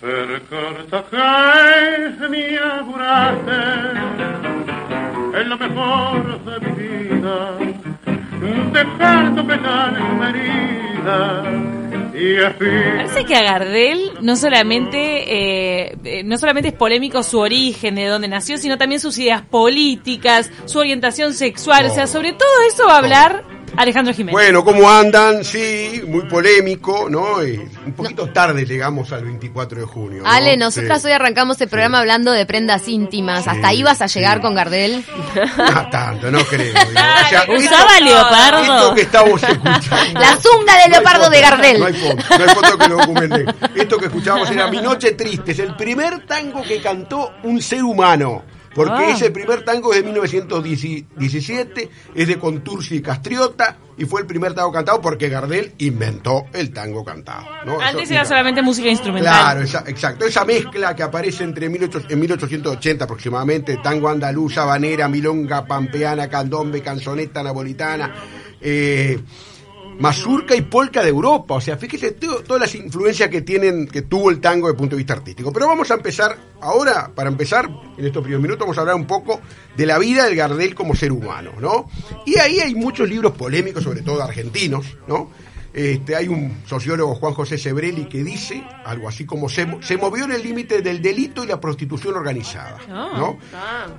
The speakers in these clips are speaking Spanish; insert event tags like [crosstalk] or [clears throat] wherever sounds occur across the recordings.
Percorta que mi es lo mejor de mi vida, dejando mi herida. Y así Parece que a Gardel no solamente, eh, eh, no solamente es polémico su origen, de dónde nació, sino también sus ideas políticas, su orientación sexual. O sea, sobre todo eso va a hablar Alejandro Jiménez. Bueno, ¿cómo andan? Sí, muy polémico, ¿no? Y un poquito tarde llegamos al 24 de junio. ¿no? Ale, nosotras Sí. hoy arrancamos el programa hablando de prendas íntimas. Sí, ¿Hasta ahí vas a llegar sí. con Gardel? No tanto, no creo. digo. [laughs] O sea, Usaba esto- leopardo. Esto que estamos escuchando. La zunga de leopardo foto, de Gardel. No hay foto, no hay foto que lo documente. Esto que escuchábamos era Mi Noche Triste, es el primer tango que cantó un ser humano. Porque Ah. ese primer tango es de 1917, es de Contursi y Castriota, y fue el primer tango cantado porque Gardel inventó el tango cantado. ¿no? Antes Eso- era solamente música instrumental. Claro, esa- exacto. Esa mezcla que aparece entre 18 en 1880 aproximadamente, tango andaluz, habanera, milonga, pampeana, candombe, canzoneta napolitana, eh, mazurca y polka de Europa. O sea, fíjese todo- todas las influencias que tienen, que tuvo el tango desde el punto de vista artístico. Pero vamos a empezar ahora, para empezar, en estos primeros minutos, vamos a hablar un poco de la vida del Gardel como ser humano, ¿no? Y ahí hay muchos libros polémicos, sobre todo argentinos, ¿no? Este, hay un sociólogo, Juan José Sebrelli, que dice algo así como se, mo- se movió en el límite del delito y la prostitución organizada, Ah. ¿no?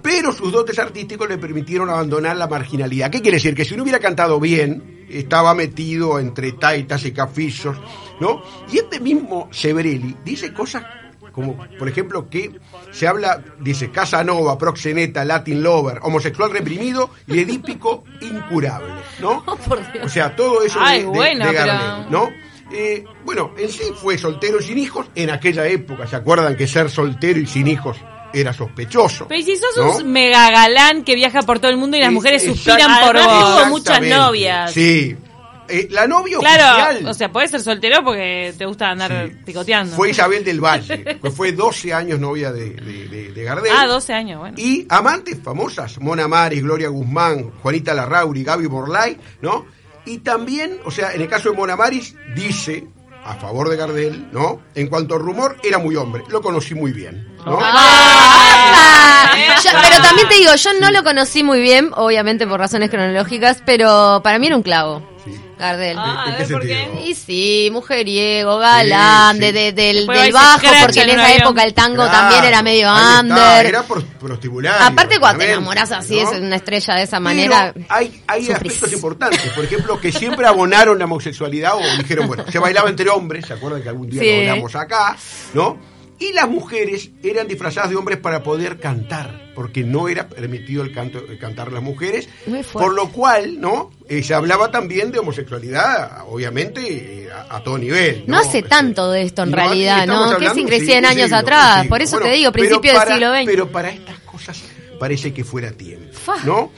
Pero sus dotes artísticos le permitieron abandonar la marginalidad. ¿Qué quiere decir? Que si no hubiera cantado bien, estaba metido entre taitas y cafillos, ¿no? Y este mismo Sebrelli dice cosas como, por ejemplo, que se habla, dice, Casanova, proxeneta, Latin lover, homosexual reprimido y edípico incurable, ¿no? [laughs] O sea, todo eso Ay, de, pero- Gardel, ¿no? Eh, bueno, en sí fue soltero sin hijos en aquella época. ¿Se acuerdan que ser soltero y sin hijos era sospechoso? Pero ¿y si sos ¿no? un mega galán que viaja por todo el mundo y las Es- mujeres suspiran por vos. exactamente. muchas novias. Sí. Eh, la novia Claro, oficial o sea, podés ser soltero porque te gusta andar Sí. picoteando. fue Isabel del Valle, [laughs] que fue 12 años novia de, de, de- de Gardel. Ah, 12 años, bueno. Y amantes famosas, Mona Maris, Gloria Guzmán, Juanita Larrauri, Gaby Borlay, ¿no? Y también, o sea, en el caso de Mona Maris, dice, a favor de Gardel, ¿no? En cuanto a rumor, era muy hombre, lo conocí muy bien, ¿no? ¡Ah! Yo- pero también te digo, yo no lo conocí muy bien, obviamente por razones cronológicas, pero para mí era un clavo. Sí. Gardel. Ah, ¿En a qué ver, ¿por qué? Y sí, mujeriego, galán, Sí, de, sí. de- del, del bajo, porque en esa avión. época el tango Claro, también era medio under. Era prostibulario. Aparte cuando te enamoras así, ¿no? es una estrella de esa Pero manera. hay, hay sufrís. aspectos importantes, por ejemplo, que siempre abonaron la homosexualidad o dijeron, bueno, se bailaba entre hombres, ¿se acuerdan que algún día Sí. lo hablamos acá? ¿No? Y las mujeres eran disfrazadas de hombres para poder cantar, porque no era permitido el canto, el cantar las mujeres, por lo cual, ¿no? Eh, se hablaba también de homosexualidad, obviamente, eh, a, a todo nivel. No hace tanto de esto en No, realidad, ¿no? Que sí, 100 un años siglo, atrás. Por eso te digo, principio del siglo XX. Pero para estas cosas parece que fuera tiempo. ¿no?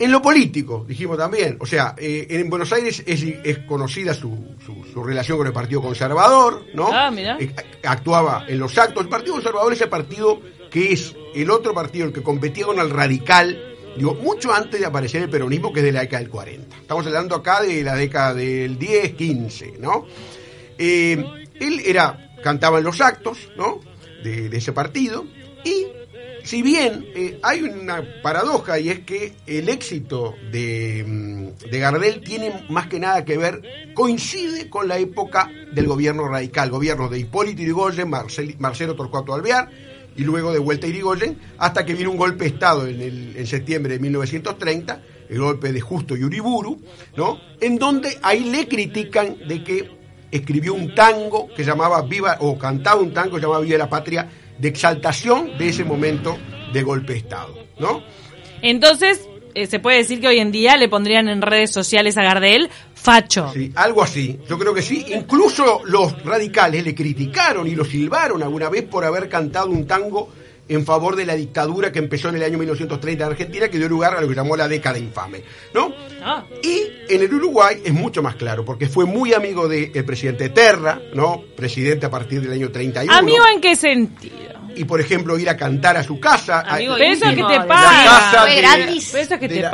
En lo político, dijimos también, o sea, eh, en Buenos Aires es, es conocida su, su, su relación con el Partido Conservador, ¿no? Ah, mirá. Eh, actuaba en los actos. El Partido Conservador es el partido que es el otro partido, el que competía con el radical, digo, mucho antes de aparecer el peronismo, que es de la década del 40. Estamos hablando acá de la década del 10, 15, ¿no? Eh, él era, cantaba en los actos, ¿no? De, de ese partido, y si bien eh, hay una paradoja y es que el éxito de, mm, de Gardel tiene más que nada que ver, coincide con la época del gobierno radical, gobierno de Hipólito Yrigoyen, Marcel- Marcelo Torcuato Alvear, y luego de vuelta a Irigoyen, hasta que vino un golpe de Estado en, en septiembre de 1930, el golpe de Justo y Uriburu, ¿no? En donde ahí le critican de que escribió un tango que llamaba Viva, o cantaba un tango que llamaba Viva la Patria, de exaltación de ese momento de golpe de Estado, ¿no? Entonces, eh, se puede decir que hoy en día le pondrían en redes sociales a Gardel facho. Sí, algo así, yo creo que sí. Incluso los radicales le criticaron y lo silbaron alguna vez por haber cantado un tango en favor de la dictadura que empezó en el año 1930 en Argentina, que dio lugar a lo que llamó la década infame, ¿no? Ah. Y en el Uruguay es mucho más claro, porque fue muy amigo del presidente Terra, ¿no? Presidente a partir del año 31. ¿Amigo en qué sentido? Y por ejemplo ir a cantar a su casa. Amigo, a- pero eso es que te paga. gratis. Que te la-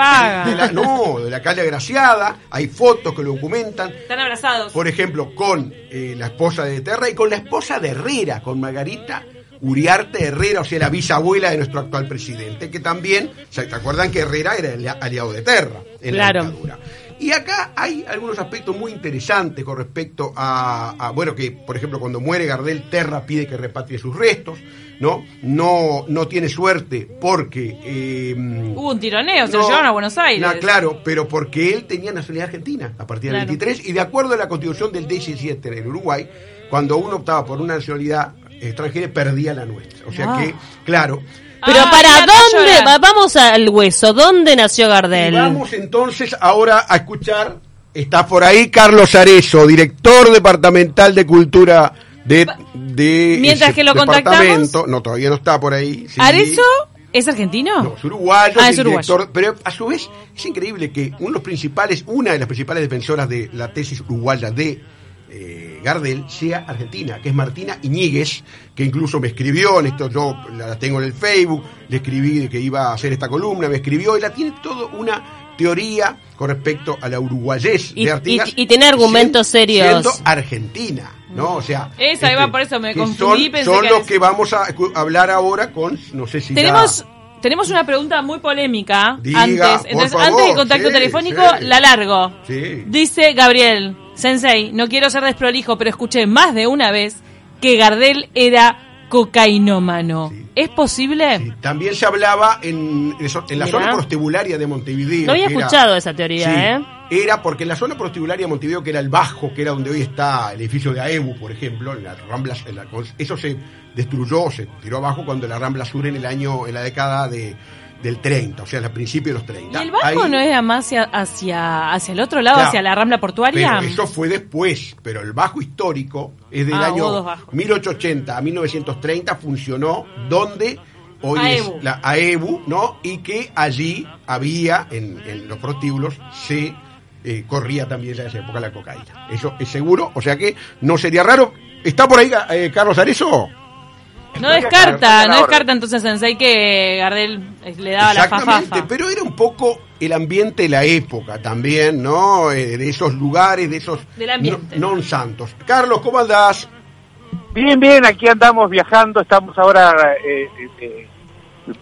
de la- no, de la calle Agraciada, hay fotos que lo documentan. Están abrazados. Por ejemplo, con eh, la esposa de Terra y con la esposa de Herrera, con Margarita Uriarte Herrera, o sea, la bisabuela de nuestro actual presidente, que también, ¿se acuerdan que Herrera era el aliado de Terra en Claro. la dictadura? Y acá hay algunos aspectos muy interesantes con respecto a, a, bueno, que por ejemplo cuando muere Gardel, Terra pide que repatrie sus restos, ¿no? No, no tiene suerte porque... eh, Hubo un tironeo, se lo llevaron a Buenos Aires. no, claro, pero porque él tenía nacionalidad argentina a partir del Claro. 23 y de acuerdo a la constitución del 17 en el Uruguay, cuando uno optaba por una nacionalidad extranjera perdía la nuestra. O sea Ah. que, claro. Pero Ah, para dónde, va- vamos al hueso, ¿dónde nació Y Gardel? vamos entonces ahora a escuchar, está por ahí Carlos Arezo, director departamental de cultura de... de Mientras que lo departamento. No, todavía no está por ahí. sí. ¿Arezo es argentino? No, es uruguayo, Ah, es uruguayo. director, pero a su vez es increíble que uno de los principales, una de las principales defensoras de la tesis uruguaya de eh, Gardel sea argentina, que es Martina Iñiguez, que incluso me escribió en esto, yo la tengo en el Facebook, le escribí que iba a hacer esta columna, me escribió, ella tiene toda una teoría con respecto a la uruguayez Y- de Artigas. y- y tiene argumentos siendo- serios. Siendo argentina, ¿no? O sea. este, Esa, ahí va, por eso me confundí, Son, pensé son que los eres- que vamos a hablar ahora con, no sé si ya- Tenemos, tenemos una pregunta muy polémica Diga, antes. por Entonces, favor, antes del contacto sí, telefónico, sí. la largo. Sí. Dice Gabriel, Sensei, no quiero ser desprolijo, pero escuché más de una vez que Gardel era cocainómano. Sí. ¿Es posible? Sí, También se hablaba en, la Mirá. zona prostibularia de Montevideo. No había que era- escuchado esa teoría, Sí, ¿eh? Era porque en la zona prostibularia de Montevideo, que era el Bajo, que era donde hoy está el edificio de AEBU, por ejemplo, en las Ramblas, en la- eso se destruyó, se tiró abajo cuando la Rambla Sur en el año, en la década de, del 30, o sea, al principio de los 30. ¿Y el bajo Ahí- no era más hacia, hacia, hacia el otro lado, Claro. hacia la rambla portuaria? Pero eso fue después, pero el bajo histórico es del Ah, año bajos. 1880 a 1930, funcionó donde hoy AEBU. es la AEBU, ¿no? Y que allí había, en, en los prostíbulos, se eh, corría también en esa época la cocaína. Eso es seguro, o sea que no sería raro. ¿Está por ahí eh, Carlos Arezo? No descarta, no descarta entonces Sensei que Gardel le daba la Exactamente, fafafa. pero era un poco el ambiente de la época también, ¿no? Eh, de esos lugares, de esos Del ambiente. no- non santos. Carlos, ¿cómo andás? Bien, bien, aquí andamos viajando, estamos ahora, eh, eh, eh,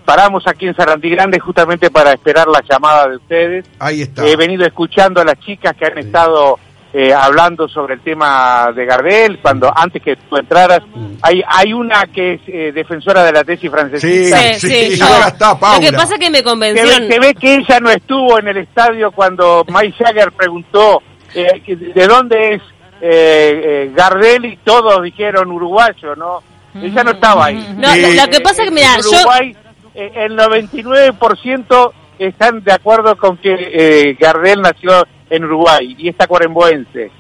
paramos aquí en Sarandí Grande justamente para esperar la llamada de ustedes. Ahí está. He venido escuchando a las chicas que han estado eh, hablando sobre el tema de Gardel, cuando antes que tú entraras, Mm. hay, hay una que es eh, defensora de la tesis Sí, francesita. Sí, sí, sí, sí, yo. ahora está Paula. Lo que pasa es que me Se ve, convencieron. se ve que ella no estuvo en el estadio cuando Mike Jagger preguntó eh, de dónde es eh, eh, Gardel y todos dijeron uruguayo, ¿no? Ella no estaba ahí. No, Sí. lo, que pasa es que, mira, en yo. Uruguay, eh, el 99% están de acuerdo con que eh, Gardel nació en Uruguay y está cuaremboense.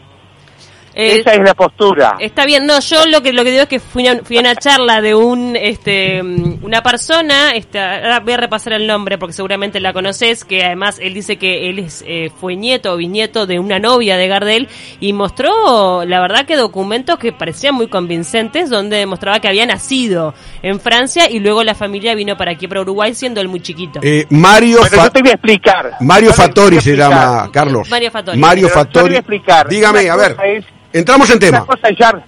Eh, Esa es la postura. Está bien, no, yo lo que lo que digo es que fui a, fui a una charla de un este mm, una persona, este, ahora voy a repasar el nombre porque seguramente la conoces, que además él dice que él es, eh, fue nieto o bisnieto de una novia de Gardel y mostró, la verdad que documentos que parecían muy convincentes donde demostraba que había nacido en Francia y luego la familia vino para aquí, para Uruguay, siendo él muy chiquito. Eh, Mario, Pero yo te voy a explicar. Mario Fattori se llama, Carlos. Mario Fattori. Mario Fattori. voy a explicar. Dígame, a ver. es- Entramos en Una tema. cosa es, Char-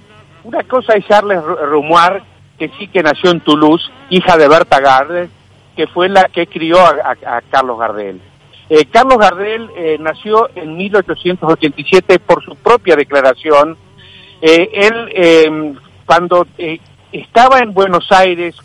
una cosa es Charles Ru- Rumoir, que sí que nació en Toulouse, hija de Berta Gardel, que fue la que crió a, a- Carlos Gardel. Eh, Carlos Gardel eh, nació en 1887 por su propia declaración. Eh, él, eh, cuando eh, estaba en Buenos Aires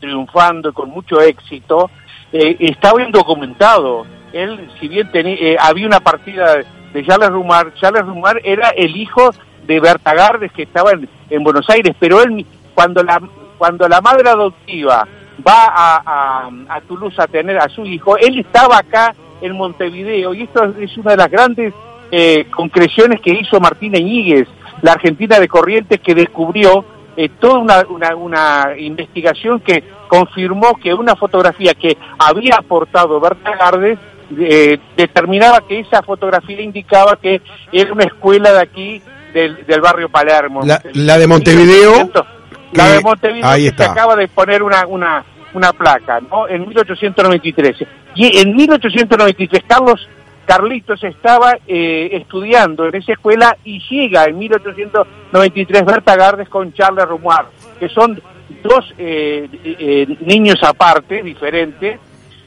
triunfando con mucho éxito, estaba indocumentado. Él, si bien tenía, había una partida de Charles Rumar, Charles Rumar era el hijo de Berta Gardes que estaba en, en Buenos Aires, pero él, cuando la, cuando la madre adoptiva va a, Toulouse a tener a su hijo, él estaba acá en Montevideo y esto es una de las grandes eh, concreciones que hizo Martín Iñiguez, la Argentina de Corrientes, que descubrió eh, toda una, una, una investigación que confirmó que una fotografía que había aportado Berta Gardes eh, determinaba que esa fotografía indicaba que era una escuela de aquí, del, del barrio Palermo. La- la de Montevideo. La de Montevideo ahí que se está. acaba de poner una, una, una placa, ¿no? En 1893. Y en 1893 Carlos Carlitos estaba eh, estudiando en esa escuela y llega en 1893 Berta Gardes con Charles Rumoir, que son dos eh, eh, niños aparte, diferentes,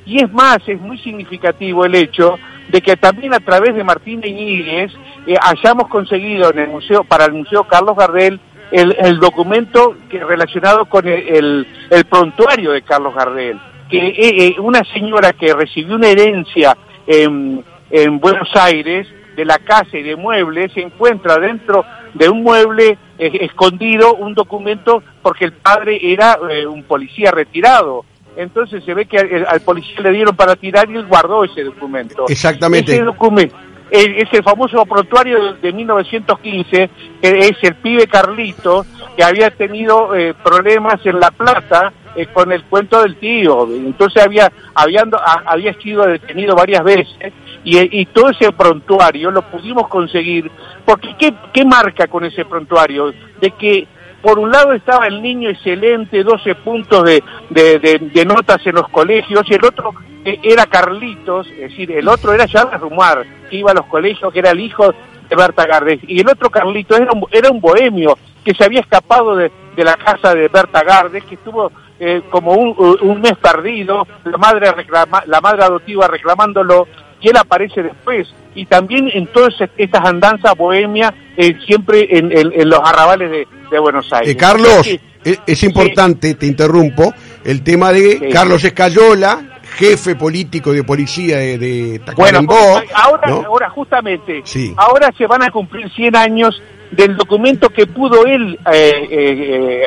y es más, es muy significativo el hecho de que también a través de Martín Iñiguez eh, hayamos conseguido en el museo, para el Museo Carlos Gardel, el, el documento que relacionado con el, el- prontuario de Carlos Gardel, que eh, eh, una señora que recibió una herencia en, en Buenos Aires de la casa y de muebles se encuentra dentro de un mueble eh, escondido un documento porque el padre era eh, un policía retirado. Entonces se ve que al, al policía le dieron para tirar y él guardó ese documento. Exactamente. Ese documento es el famoso prontuario de, de 1915, que es el pibe Carlito, que había tenido eh, problemas en La Plata eh, con el cuento del tío. Entonces había, habiendo, había sido detenido varias veces y, y todo ese prontuario lo pudimos conseguir. Porque ¿qué, ¿qué marca con ese prontuario? De que por un lado estaba el niño excelente, 12 puntos de, notas en los colegios, y el otro eh, era Carlitos, es decir, el otro era Charles Rumar, que iba a los colegios, que era el hijo de Berta Gardes, y el otro Carlitos era un, bohemio que se había escapado de, de la casa de Berta Gardes, que estuvo eh, como un, un mes perdido, la madre, reclama, la madre adoptiva reclamándolo, y él aparece después. Y también en todas estas andanzas bohemias, eh, siempre en, en- en los arrabales de, de Buenos Aires. Eh, Carlos, O sea que- es, importante, te interrumpo, el tema de Sí. Carlos Escayola, jefe político de policía de, de Bueno, Tacuarembó, ahora, ¿no? ahora justamente, Sí. ahora se van a cumplir 100 años del documento que pudo él eh, eh,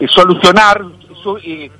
eh, solucionar su, eh,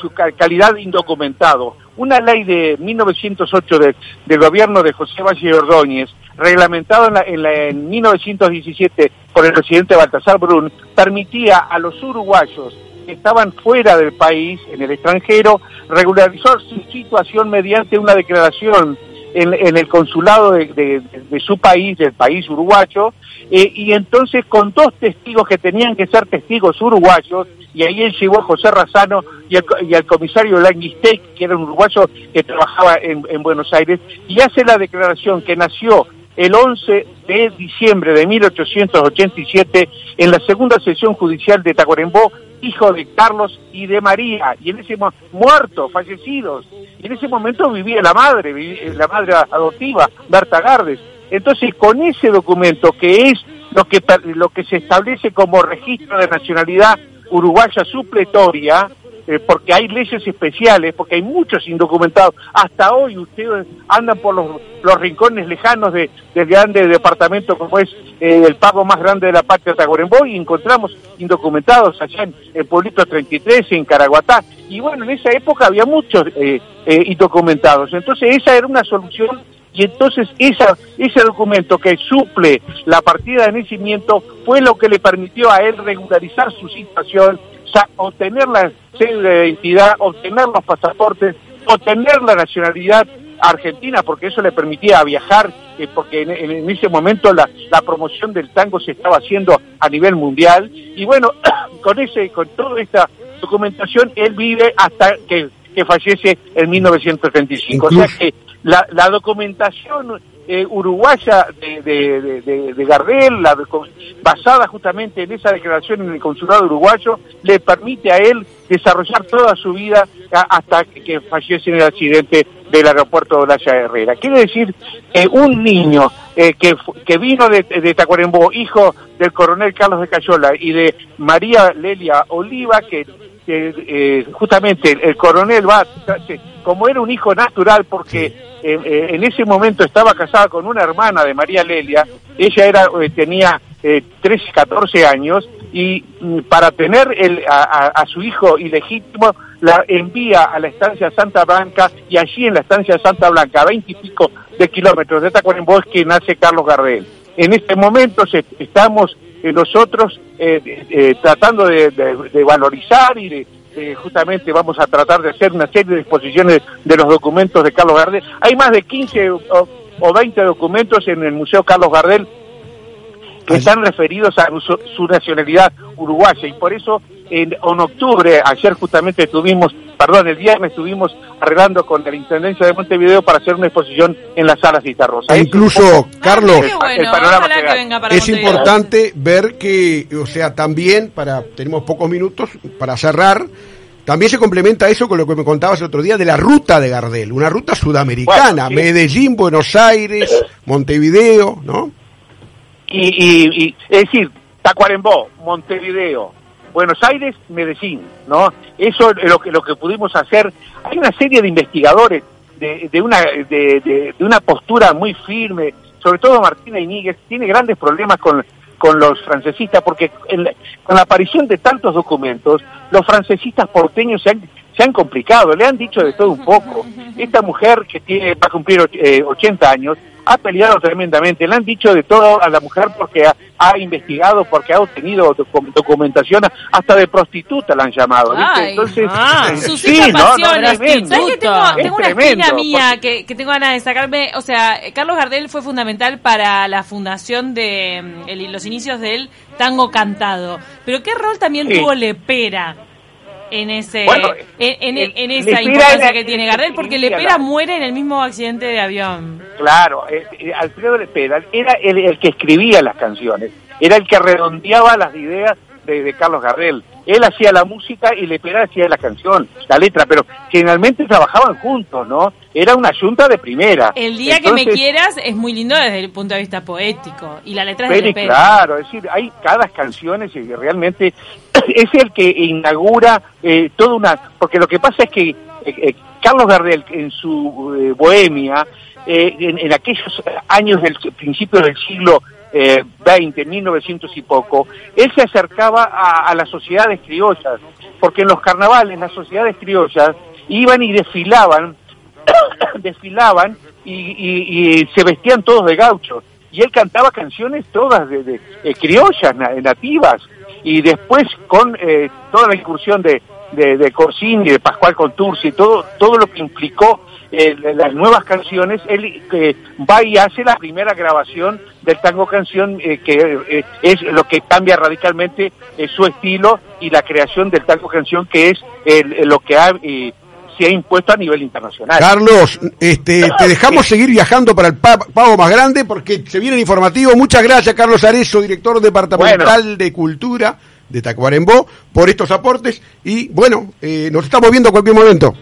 su ca- calidad indocumentado. Una ley de 1908 de- del gobierno de José Valle Ordóñez, reglamentado en, la- en, la- en 1917 por el presidente Baltasar Brun, permitía a los uruguayos que estaban fuera del país, en el extranjero, regularizar su situación mediante una declaración en, el consulado de, su país, del país uruguayo, eh, y entonces con dos testigos que tenían que ser testigos uruguayos, y ahí él llevó a José Razano y al, co- y al comisario Languistec, que era un uruguayo que trabajaba en, en Buenos Aires, y hace la declaración que nació el 11 de diciembre de 1887 en la segunda sesión judicial de Tacuarembó, hijo de Carlos y de María, y en ese muertos, fallecidos, y en ese momento vivía la madre, vivi- eh, la madre adoptiva, Berta Gardes. Entonces, con ese documento que es lo que lo que se establece como registro de nacionalidad uruguaya supletoria, eh, porque hay leyes especiales, porque hay muchos indocumentados. Hasta hoy ustedes andan por los, los rincones lejanos de, del grande departamento como es eh, el pago más grande de la patria Tacuarembó y encontramos indocumentados allá en el pueblito 33, en Caraguatá. Y bueno, en esa época había muchos eh, eh, indocumentados. Entonces esa era una solución y entonces esa, ese documento que suple la partida de nacimiento fue lo que le permitió a él regularizar su situación, obtener la cédula de identidad, obtener los pasaportes, obtener la nacionalidad argentina, porque eso le permitía viajar, eh, porque en, ese momento la, la promoción del tango se estaba haciendo a nivel mundial, y bueno, [coughs] con ese, con toda esta documentación, él vive hasta que, que fallece en 1935. O sea Incluso- que la, la documentación eh, uruguaya de, de, de- de- de Gardel, la basada justamente en esa declaración en el consulado uruguayo, le permite a él desarrollar toda su vida hasta que, fallece en el accidente del aeropuerto de Olaya Herrera. Quiere decir que un niño eh, que, que vino de, de Tacuarembó, hijo del coronel Carlos de Cayola y de María Lelia Oliva, que que eh, justamente el, el coronel va, como era un hijo natural, porque eh, eh, en ese momento estaba casada con una hermana de María Lelia, ella era eh, tenía eh, 13, 14 años, y mm, para tener el, a, a- a su hijo ilegítimo, la envía a la estancia Santa Blanca, y allí en la estancia Santa Blanca, a 20 y pico de kilómetros de Tacuarembó, es que nace Carlos Gardel. En este momento se- estamos eh, nosotros eh, eh, tratando de, de- de valorizar y de, de justamente vamos a tratar de hacer una serie de exposiciones de los documentos de Carlos Gardel. Hay más de 15 o, o 20 documentos en el Museo Carlos Gardel que están referidos a su, su nacionalidad uruguaya y por eso en, en octubre, ayer justamente estuvimos, perdón, el viernes estuvimos arreglando con la Intendencia de Montevideo para hacer una exposición en las salas de Citarrosa. E incluso, Carlos, Ah, el panorama que venga para es Montevideo. importante ver que, o sea, también, para tenemos pocos minutos para cerrar, también se complementa eso con lo que me contabas el otro día de la ruta de Gardel, una ruta sudamericana, Bueno, sí. Medellín, Buenos Aires, Montevideo, ¿no? y, y- y- es decir, Tacuarembó, Montevideo, Buenos Aires, Medellín, ¿no? Eso es lo que, lo que pudimos hacer. Hay una serie de investigadores de, de una, de, de- de una postura muy firme, sobre todo Martina Iníguez, tiene grandes problemas con, con los francesistas, porque en con la aparición de tantos documentos, los francesistas porteños se han, se han complicado, le han dicho de todo un poco. Esta mujer que tiene, va a cumplir eh, 80 años, ha peleado tremendamente, le han dicho de todo a la mujer porque ha, ha investigado, porque ha obtenido docu- documentación, hasta de prostituta la han llamado. ¿viste? Ay. Entonces, Ah, eh, Sus sí, no, no, pasiones. tremendo. ¿Sabes que tengo, Es tengo una tremendo, espina mía porque- que, que tengo ganas de sacarme? O sea, Carlos Gardel fue fundamental para la fundación de mm, el- los inicios del tango cantado. Pero ¿qué rol también Sí. tuvo Lepera? En ese, Bueno, en, en- en esa importancia era- que tiene Gardel, porque Lepera la- muere en el mismo accidente de avión. Claro, eh, eh, Alfredo Lepera era el, el que escribía las canciones, era el que redondeaba las ideas de, de Carlos Gardel. Él hacía la música y Lepera hacía la canción, la letra, pero generalmente trabajaban juntos, ¿no? Era una yunta de primera. El día que me quieras es muy lindo desde el punto de vista poético. Y la letra es de Lepera. claro, es decir, hay cada canciones y realmente [clears throat] es el que inaugura eh, toda una... Porque lo que pasa es que eh, eh, Carlos Gardel en su eh, bohemia, eh, en, en aquellos años del principio del siglo eh, 20, 1900 y poco, él se acercaba a, las sociedades criollas, porque en los carnavales las sociedades criollas iban y desfilaban [coughs] desfilaban y, se vestían todos de gauchos. Y él cantaba canciones todas de, eh, criollas, na- nativas. Y después con eh, toda la incursión de, de, de Corsini, de Pascual Contursi, todo, todo lo que implicó eh, las nuevas canciones, él eh, va y hace la primera grabación del tango canción, eh, que eh, es lo que cambia radicalmente eh, su estilo y la creación del tango canción, que es lo que ha, eh, se ha impuesto a nivel internacional. Carlos, este, [laughs] te dejamos seguir viajando para el pa- pago más grande porque se viene el informativo. Muchas gracias, Carlos Arezo, director departamental de Cultura de Tacuarembó, por estos aportes. Y bueno, eh, nos estamos viendo en cualquier momento.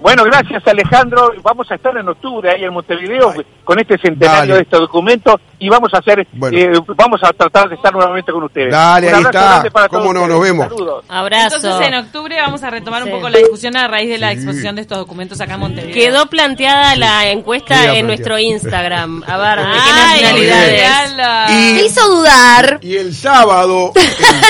Bueno, gracias Alejandro. Vamos a estar en octubre ahí en Montevideo con este centenario Dale. de este documento y vamos a hacer, Bueno. eh, vamos a tratar de estar nuevamente con ustedes. Dale, Un ahí está. para Cómo todos no, ustedes. nos vemos. Saludos. Abrazo. Entonces en octubre vamos a retomar Sí. un poco la discusión a raíz de la exposición de estos documentos acá en Montevideo. Quedó planteada la encuesta Queda en planteada. nuestro Instagram. A ver, [laughs] ¿de qué Ay, nacionalidades? Y- Me hizo dudar. Y el sábado. [laughs]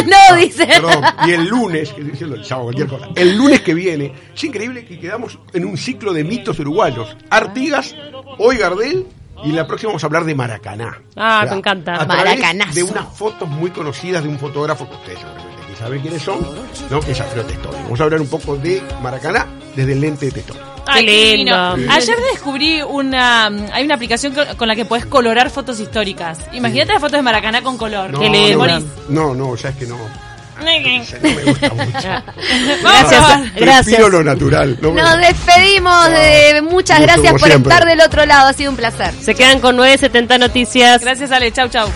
No, dice. Perdón, y el lunes, que estoy diciendo el sábado, cualquier cosa. El lunes que viene, es increíble que quedamos en un ciclo de mitos uruguayos. Artigas, hoy Gardel, y la próxima vamos a hablar de Maracaná. Ah, O sea, me encanta. Maracanazo. De unas fotos muy conocidas de un fotógrafo que ustedes seguramente aquí saben quiénes son, ¿no? Que es Alfredo Testoni. Vamos a hablar un poco de Maracaná desde el lente de Testoni. Qué lindo. Ayer descubrí una hay una aplicación con, la que puedes colorar fotos históricas. Imagínate las fotos de Maracaná con color. No, Qué lindo. No, no, ya es que no. No me gusta mucho. [laughs] Gracias, gracias. Prefiero lo natural. no me- Nos despedimos. de muchas Gusto, gracias por siempre. estar del otro lado. Ha sido un placer. Se quedan con 970 noticias. Gracias Ale, chau chau.